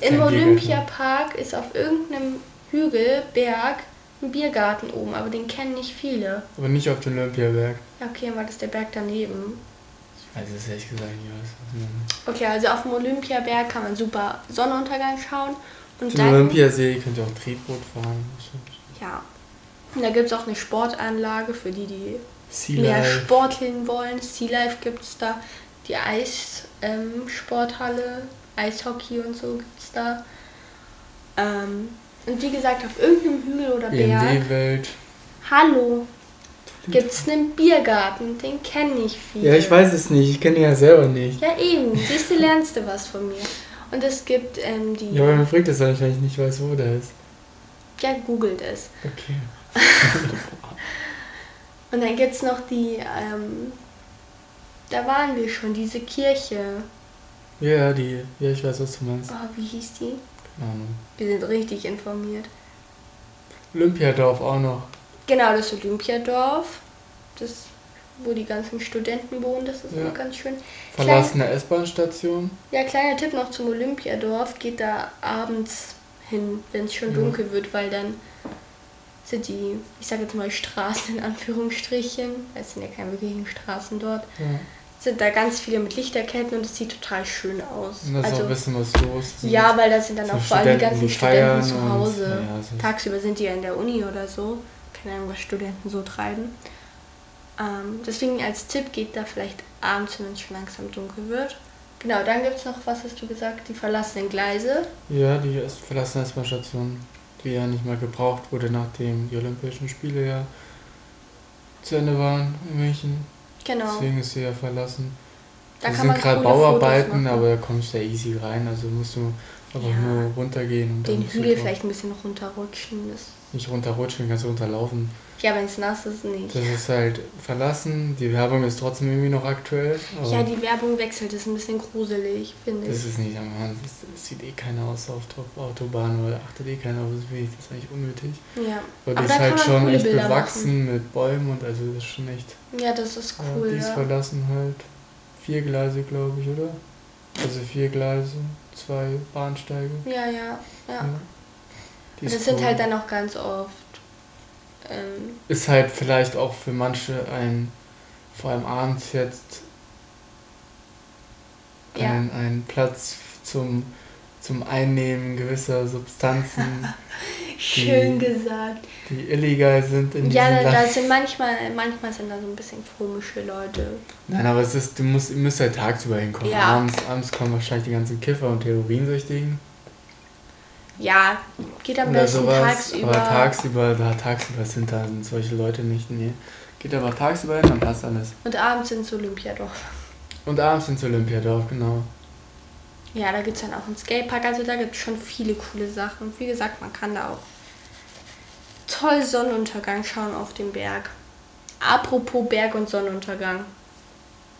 Im. Olympiapark ist auf irgendeinem Hügel, Berg, ein Biergarten oben, aber den kennen nicht viele. Aber nicht auf dem Olympiaberg. Ja, okay, dann war das der Berg daneben. Ich weiß es ehrlich gesagt nicht, was Okay, also auf dem Olympiaberg kann man super Sonnenuntergang schauen. Und dann, Olympiasee könnt ihr auch Tretboot fahren. ja, und da gibt es auch eine Sportanlage für die, die Sea mehr sporteln wollen. Sea Life gibt es da, die Eissporthalle, ähm, Sporthalle, Eishockey und so gibt es da. Ähm, und wie gesagt, auf irgendeinem Hügel oder Berg, EMD-Welt. hallo, gibt es einen Biergarten, den kennen nicht viele. Ja, ich weiß es nicht. Ich kenne ihn ja selber nicht. Ja, eben, siehst du, lernst du was von mir. Und es gibt ähm, die, Ja, aber mir fragt das eigentlich, weil ich nicht weiß, wo der ist. ja, googelt es. Okay. Und dann gibt es noch die, ähm, da waren wir schon, diese Kirche. Ja, die. Ja, ich weiß, was du meinst. Oh, wie hieß die? Keine Ahnung. Wir sind richtig informiert. Olympiadorf auch noch. Genau, das Olympiadorf. Das, wo die ganzen Studenten wohnen, das ist Ja. immer ganz schön. Verlassene S-Bahn-Station. ja, kleiner Tipp noch zum Olympiadorf. Geht da abends hin, wenn es schon Ja. dunkel wird, weil dann sind die, ich sage jetzt mal Straßen in Anführungsstrichen, weil es sind ja keine wirklichen Straßen dort, Ja. sind da ganz viele mit Lichterketten und es sieht total schön aus. Und da ist auch ein Also, bisschen was los. Ja, weil da sind dann auch vor allem die ganzen die Studenten zu und- Hause. ja, es ist- Tagsüber sind die ja in der Uni oder so. Keine Ahnung, was Studenten so treiben. Ähm, deswegen als Tipp geht da vielleicht abends, wenn es schon langsam dunkel wird. Genau, dann gibt es noch, was hast du gesagt, die verlassenen Gleise. Ja, die ist verlassene S-Bahn-Station, die ja nicht mehr gebraucht wurde, nachdem die Olympischen Spiele ja zu Ende waren in München. Genau. Deswegen ist sie ja verlassen. Da da kann sind gerade Bauarbeiten, aber da kommst du ja easy rein. Also musst du einfach Ja. nur runtergehen und Den Hügel vielleicht ein bisschen runterrutschen. Das, Nicht runterrutschen, kannst du runterlaufen. Ja, wenn es nass ist, nicht. Das ist halt verlassen. Die Werbung ist trotzdem irgendwie noch aktuell. Ja, die Werbung wechselt, das ist ein bisschen gruselig, finde das ich. ist nicht am Hand. Das, das sieht eh keiner aus auf der Autobahn oder achtet eh keiner auf das Weg. Das ist eigentlich unnötig. Ja. Aber Aber die da ist halt schon echt Bilder bewachsen mit Bäumen und also das ist schon echt. ja, das ist cool. die ist ja. verlassen halt. Vier Gleise, glaube ich, oder? Also vier Gleise, zwei Bahnsteige. Ja, ja, ja. Ja. Das sind cool. halt dann auch ganz oft. Ähm, Ist halt vielleicht auch für manche ein, vor allem abends jetzt, Ja. ein, ein Platz zum, zum Einnehmen gewisser Substanzen, schön Die- gesagt. die illegal sind in Ja, diesem da, da sind manchmal, manchmal sind da so ein bisschen komische Leute. Nein, aber es ist, du musst, ihr müsst halt tagsüber hinkommen. Ja. Abends, abends kommen wahrscheinlich die ganzen Kiffer und Heroinsüchtigen. Ja, geht am besten tagsüber. Aber tagsüber, da tagsüber sind da sind solche Leute nicht. Nee. Geht aber tagsüber hin, dann passt alles. Und abends ins Olympiadorf. Und abends ins Olympiadorf, genau. Ja, da gibt es dann auch einen Skatepark. Also da gibt es schon viele coole Sachen. Wie gesagt, man kann da auch toll Sonnenuntergang schauen auf dem Berg. Apropos Berg und Sonnenuntergang.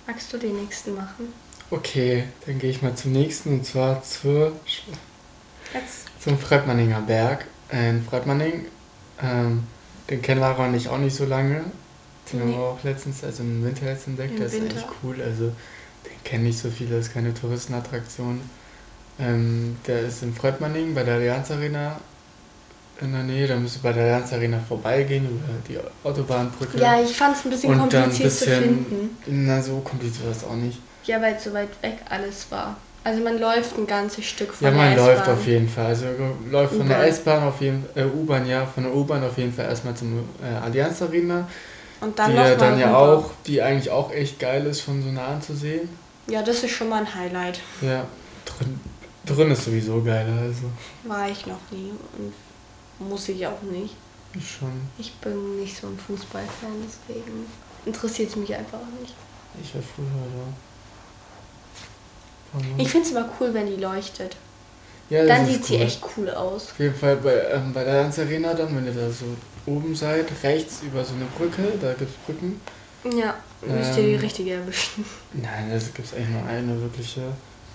Magst du den nächsten machen? Okay, dann gehe ich mal zum nächsten und zwar zur, Jetzt. Zum Fredmanninger Berg. In Fredmanning, ähm, den kennen Lara und ich auch nicht so lange. Den haben Nee. wir auch letztens, also im Winter jetzt entdeckt. Der ist eigentlich cool. Also den kennen nicht so viele, das ist keine Touristenattraktion. Ähm, der ist in Fredmanning bei der Allianz Arena in der Nähe. Da müsst ihr bei der Allianz Arena vorbeigehen über die Autobahnbrücke. Ja, ich fand es ein bisschen und dann ein kompliziert zu bisschen, finden. na so kompliziert war es auch nicht. Ja, weil es so weit weg alles war. Also man läuft ein ganzes Stück von Ja, der man läuft S-Bahn. auf jeden Fall. Also läuft von der. S-Bahn auf jeden äh, U-Bahn, ja, von der U-Bahn auf jeden Fall erstmal zum äh, Allianz Arena, Und dann die noch ja dann ja rüber. auch, die eigentlich auch echt geil ist, von so nah anzusehen. Ja, das ist schon mal ein Highlight. Ja, drin, drin ist sowieso geil, also War ich noch nie und muss ich auch nicht. ich schon. Ich bin nicht so ein Fußballfan, deswegen interessiert es mich einfach nicht. Ich war früher da. Aber- Ich finde es immer cool, wenn die leuchtet. ja, das Dann sieht sie cool. echt cool aus. Auf jeden Fall bei, ähm, bei der Dance Arena dann, wenn ihr da so oben seid, rechts über so eine Brücke, da gibt es Brücken. Ja, müsst ihr die Ähm, richtige erwischen. Nein, da gibt es eigentlich nur eine wirkliche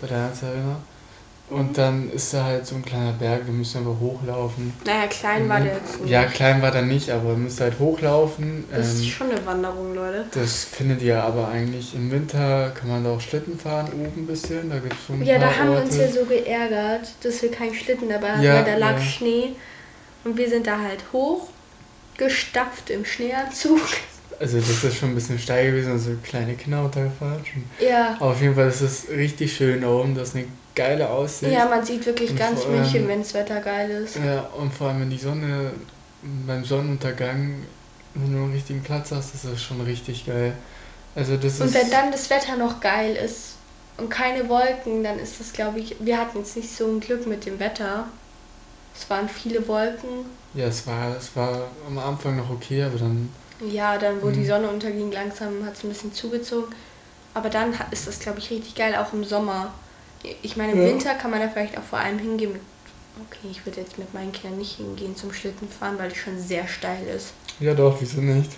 bei der Dance Arena. Und dann ist da halt so ein kleiner Berg, wir müssen einfach hochlaufen. Naja, klein war der jetzt nicht. Ja, klein war der nicht, aber ihr müsst halt hochlaufen. Das ist Ähm, schon eine Wanderung, Leute. das findet ihr aber eigentlich im Winter, kann man da auch Schlitten fahren, oben ein bisschen. Da gibt es so ein Ja, da haben wir Orte. uns ja so geärgert, dass wir keinen Schlitten dabei hatten, Ja, weil da lag ja. Schnee. Und wir sind da halt hochgestapft im Schneeanzug. Also das ist schon ein bisschen steil gewesen, also kleine Kinder untergefahren. Schon. Ja. Aber auf jeden Fall ist es richtig schön da oben, das ist eine geile Aussicht. Ja, man sieht wirklich Und ganz allem- München, wenn das Wetter geil ist. Ja, und vor allem wenn die Sonne beim Sonnenuntergang, wenn du einen richtigen Platz hast, ist das schon richtig geil. Also das Und wenn dann das Wetter noch geil ist und keine Wolken, dann ist das, glaube ich, wir hatten jetzt nicht so ein Glück mit dem Wetter. Es waren viele Wolken. Ja, es war, es war am Anfang noch okay, aber dann. Ja, dann, wo die Mhm. Sonne unterging, langsam hat es ein bisschen zugezogen. Aber dann ist das, glaube ich, richtig geil, auch im Sommer. Ich meine, im Ja. Winter kann man da vielleicht auch vor allem hingehen. Mit, okay, ich würde jetzt mit meinen Kindern nicht hingehen zum Schlittenfahren, weil es schon sehr steil ist. Ja doch, wieso nicht?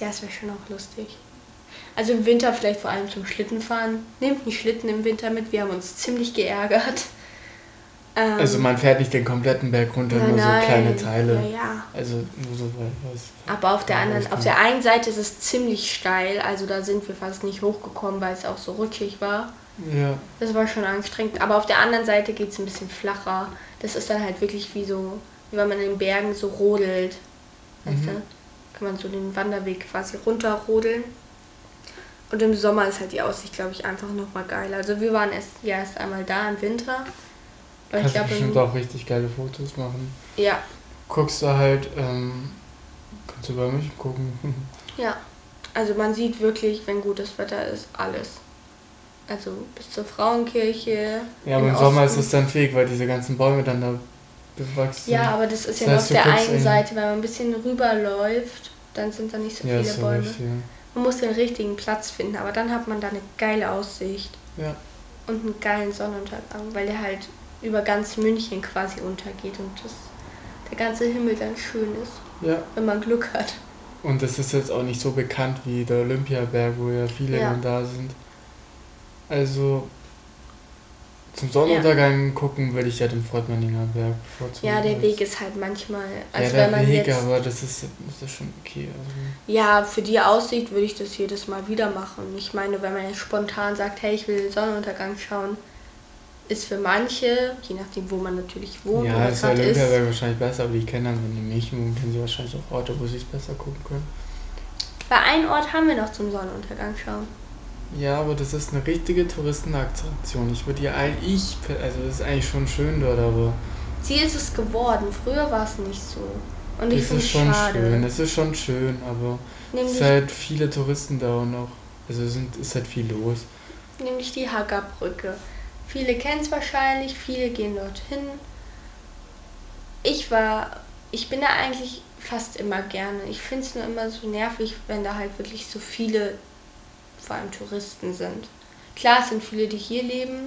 Ja, es wäre schon auch lustig. Also im Winter vielleicht vor allem zum Schlittenfahren. Nehmt nicht Schlitten im Winter mit, wir haben uns ziemlich geärgert. Ähm, Also man fährt nicht den kompletten Berg runter, nein, nur so kleine Teile. Ja, ja. Also nur so was. Aber auf der anderen, auf der einen Seite ist es ziemlich steil, also da sind wir fast nicht hochgekommen, weil es auch so rutschig war. Ja, Das war schon anstrengend. Aber auf der anderen Seite geht es ein bisschen flacher. Das ist dann halt wirklich wie so, wie wenn man in den Bergen so rodelt. Weißt Mhm. du? Kann man so den Wanderweg quasi runterrodeln. Und im Sommer ist halt die Aussicht, glaube ich, einfach nochmal geiler. Also wir waren erst, ja, erst einmal da im Winter. Aber ich kannst du glaube, bestimmt auch richtig geile Fotos machen. ja, Guckst du halt, ähm, kannst du bei mich gucken. ja. Also man sieht wirklich, wenn gutes Wetter ist, alles. Also bis zur Frauenkirche. Ja, aber im Sommer ist es dann fake, weil diese ganzen Bäume dann da bewachsen Ja, aber das ist ja Das nur heißt, auf du der einen in- Seite, wenn man ein bisschen rüberläuft, dann sind da nicht so ja, viele so Bäume. richtig, Man muss den richtigen Platz finden, aber dann hat man da eine geile Aussicht ja. ja. und einen geilen Sonnenuntergang, weil der halt über ganz München quasi untergeht und das, der ganze Himmel dann schön ist, Ja, wenn man Glück hat. und das ist jetzt auch nicht so bekannt wie der Olympiaberg, wo ja viele Ja. dann da sind. Also zum Sonnenuntergang gucken würde ich ja den Fortmanninger Berg bevorzugen. Ja, der Weg ist halt manchmal, Ja, also der wenn man Weg, jetzt, aber das ist, das ist schon okay. Also. ja, für die Aussicht würde ich das jedes Mal wieder machen. Ich meine, wenn man jetzt spontan sagt, hey, ich will den Sonnenuntergang schauen, ist für manche, je nachdem, wo man natürlich wohnt Ja, oder ist Olympiaberg wahrscheinlich besser, aber die kennen dann, wenn die München wohnen, kennen sie wahrscheinlich auch Orte, wo sie es besser gucken können. Bei einem Ort haben wir noch zum Sonnenuntergang schauen. Ja, aber das ist eine richtige Touristenattraktion. Ich würde ja eigentlich, ich, also das ist eigentlich schon schön dort, aber Sie ist es geworden. Früher war es nicht so. Und ich es finde ist es schon schade. schön. Es ist schon schön, aber es Nämlich, sind halt viele Touristen da und auch, also es sind, ist halt viel los. nämlich die Hackerbrücke. Viele kennen es wahrscheinlich, viele gehen dorthin. Ich war, ich bin da eigentlich fast immer gerne. Ich finde es nur immer so nervig, wenn da halt wirklich so viele, vor allem Touristen sind. Klar, es sind viele, die hier leben,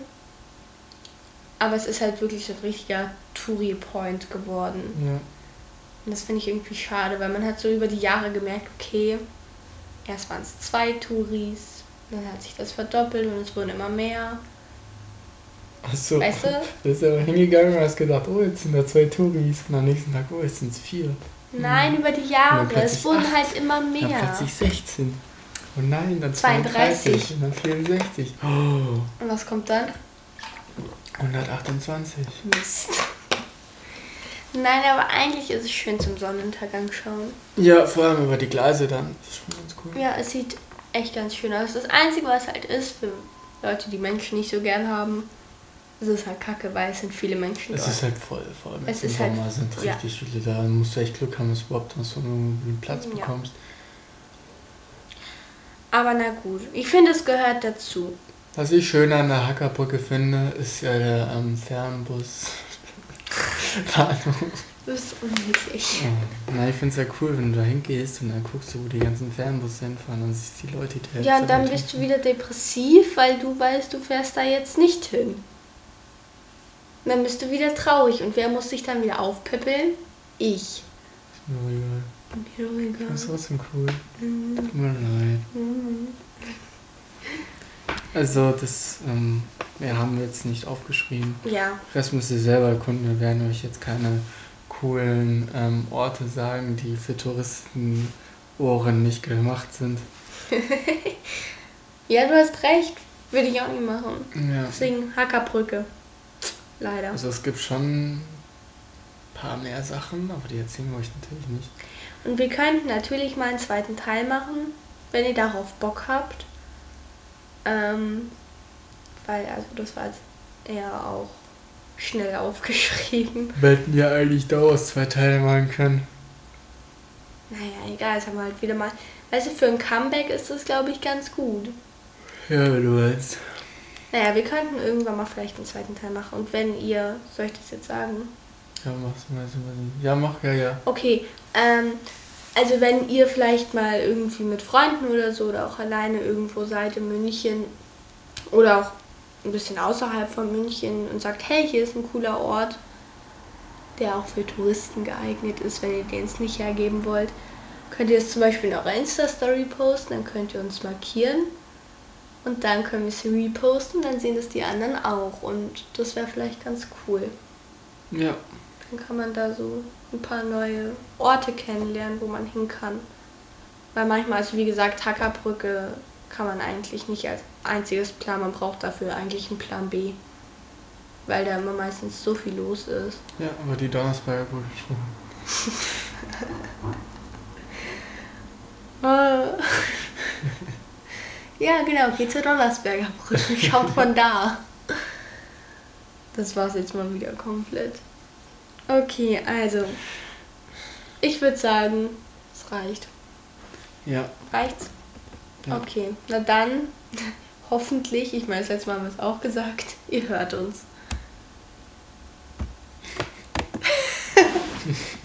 aber es ist halt wirklich ein richtiger Touri-Point geworden. Ja. Und das finde ich irgendwie schade, weil man hat so über die Jahre gemerkt, okay, erst waren es zwei Touris, dann hat sich das verdoppelt und es wurden immer mehr. Achso, Weißt du? bist aber hingegangen und hast gedacht, oh, jetzt sind da zwei Touris und am nächsten Tag, oh, jetzt sind es vier. Nein, über die Jahre. dann Es wurden acht. halt immer Dann mehr. plötzlich 16. Oh nein, dann 32. 32 und dann 64. Oh, Und was kommt dann? 128. Mist. Nein, aber eigentlich ist es schön zum Sonnenuntergang schauen. Ja, vor allem über die Gleise dann. Das ist schon ganz cool. Ja, es sieht echt ganz schön aus. Das Einzige, was halt ist, für Leute, die Menschen nicht so gern haben, es ist halt kacke, weil es sind viele Menschen Es dort. ist halt voll, vor allem Es im ist halt- Sommer sind ja. richtig viele da. Da musst du echt Glück haben, dass du überhaupt noch so einen Platz Ja. bekommst. Aber na gut, ich finde, es gehört dazu. Was ich schön an der Hackerbrücke finde, ist ja der ähm, Fernbus. Du bist. Oh. Na, ich find's ja cool, wenn du da hingehst und dann guckst du, wo die ganzen Fernbusse hinfahren und siehst die Leute, die Ja, und dann bist du wieder depressiv, weil du weißt, du fährst da jetzt nicht hin. Und dann bist du wieder traurig. Und wer muss sich dann wieder aufpäppeln? Ich. Egal. Mir egal. Das ist trotzdem cool. Mhm. Tut mir leid. Mhm. Also, das ähm, ja, haben wir jetzt nicht aufgeschrieben. Ja, Das müsst ihr selber erkunden. Wir werden euch jetzt keine coolen ähm, Orte sagen, die für Touristenohren nicht gemacht sind. ja, du hast recht. Würde ich auch nicht machen. Ja. Deswegen Hackerbrücke. Leider. Also es gibt schon ein paar mehr Sachen, aber die erzählen wir euch natürlich nicht. Und wir könnten natürlich mal einen zweiten Teil machen, wenn ihr darauf Bock habt. Ähm, weil, also das war jetzt eher auch schnell aufgeschrieben. Wir hätten ja eigentlich daraus zwei Teile machen können. Naja, egal, jetzt haben wir halt wieder mal. Weißt du, für ein Comeback ist das, glaube ich, ganz gut. Ja, wenn du willst. Naja, wir könnten irgendwann mal vielleicht einen zweiten Teil machen. Und wenn ihr, soll ich das jetzt sagen? Ja, mach's mal so. Ja, mach, ja, ja. Okay, ähm, also wenn ihr vielleicht mal irgendwie mit Freunden oder so oder auch alleine irgendwo seid in München oder auch ein bisschen außerhalb von München und sagt, hey, hier ist ein cooler Ort, der auch für Touristen geeignet ist, wenn ihr den es nicht hergeben wollt, könnt ihr es zum Beispiel in eurer Insta-Story posten, dann könnt ihr uns markieren und dann können wir es reposten, dann sehen das die anderen auch und das wäre vielleicht ganz cool. Ja. Dann kann man da so ein paar neue Orte kennenlernen, wo man hin kann. Weil manchmal, also wie gesagt, Hackerbrücke kann man eigentlich nicht als einziges Plan, man braucht dafür eigentlich einen Plan B. Weil da immer meistens so viel los ist. Ja, aber die Donnersberger Brücke schon. ja, genau, geht zur Donnersberger Brücke. Schaut von da. Das war's jetzt mal wieder komplett. Okay, also. Ich würde sagen, es reicht. Ja. Reicht's? Ja. Okay, na dann hoffentlich, ich meine, das letzte Mal haben wir es auch gesagt, ihr hört uns.